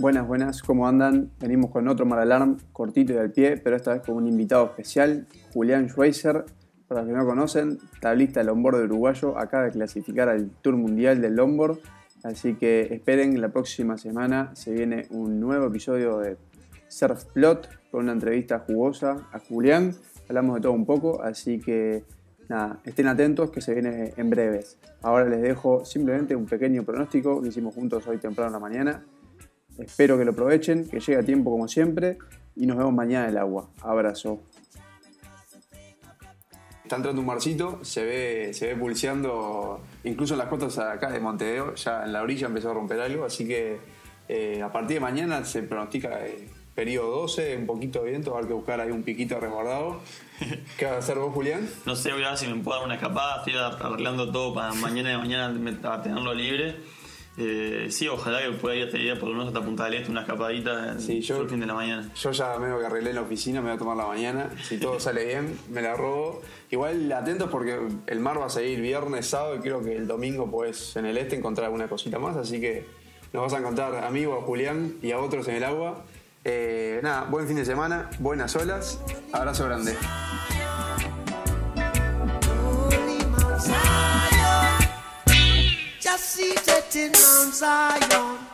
Buenas, buenas, ¿cómo andan? Venimos con otro Mar Alarm cortito y al pie, pero esta vez con un invitado especial, Julián Schweizer. Para los que no conocen, tablista longboard uruguayo, acaba de clasificar al Tour Mundial del longboard. Así que esperen, la próxima semana se viene un nuevo episodio de Surf Plot con una entrevista jugosa a Julián. Hablamos de todo un poco, así que nada, estén atentos que se viene en breves. Ahora les dejo simplemente un pequeño pronóstico que hicimos juntos hoy temprano en la mañana. Espero que lo aprovechen, que llegue a tiempo como siempre y nos vemos mañana en el agua. Abrazo. Está entrando un marcito, se ve, se ve pulseando, incluso en las costas acá de Montevideo, ya en la orilla empezó a romper algo, así que eh, a partir de mañana se pronostica eh, periodo 12, un poquito de viento, va a haber que buscar ahí un piquito resguardado. ¿Qué vas a hacer vos, Julián? No sé, voy a ver si me puedo dar una escapada, estoy arreglando todo para mañana y mañana tenerlo libre. Eh, sí, ojalá que pueda ir este día por lo menos hasta Punta del Este, una escapadita sí, yo, el fin de la mañana. Yo ya me que arreglé en la oficina, me voy a tomar la mañana. Si todo sale bien, me la robo. Igual atentos porque el mar va a seguir viernes, sábado y creo que el domingo pues en el este encontrar alguna cosita más. Así que nos vas a encontrar a mí a Julián y a otros en el agua. Eh, nada, buen fin de semana, buenas olas. Abrazo grande. sitting on Zion.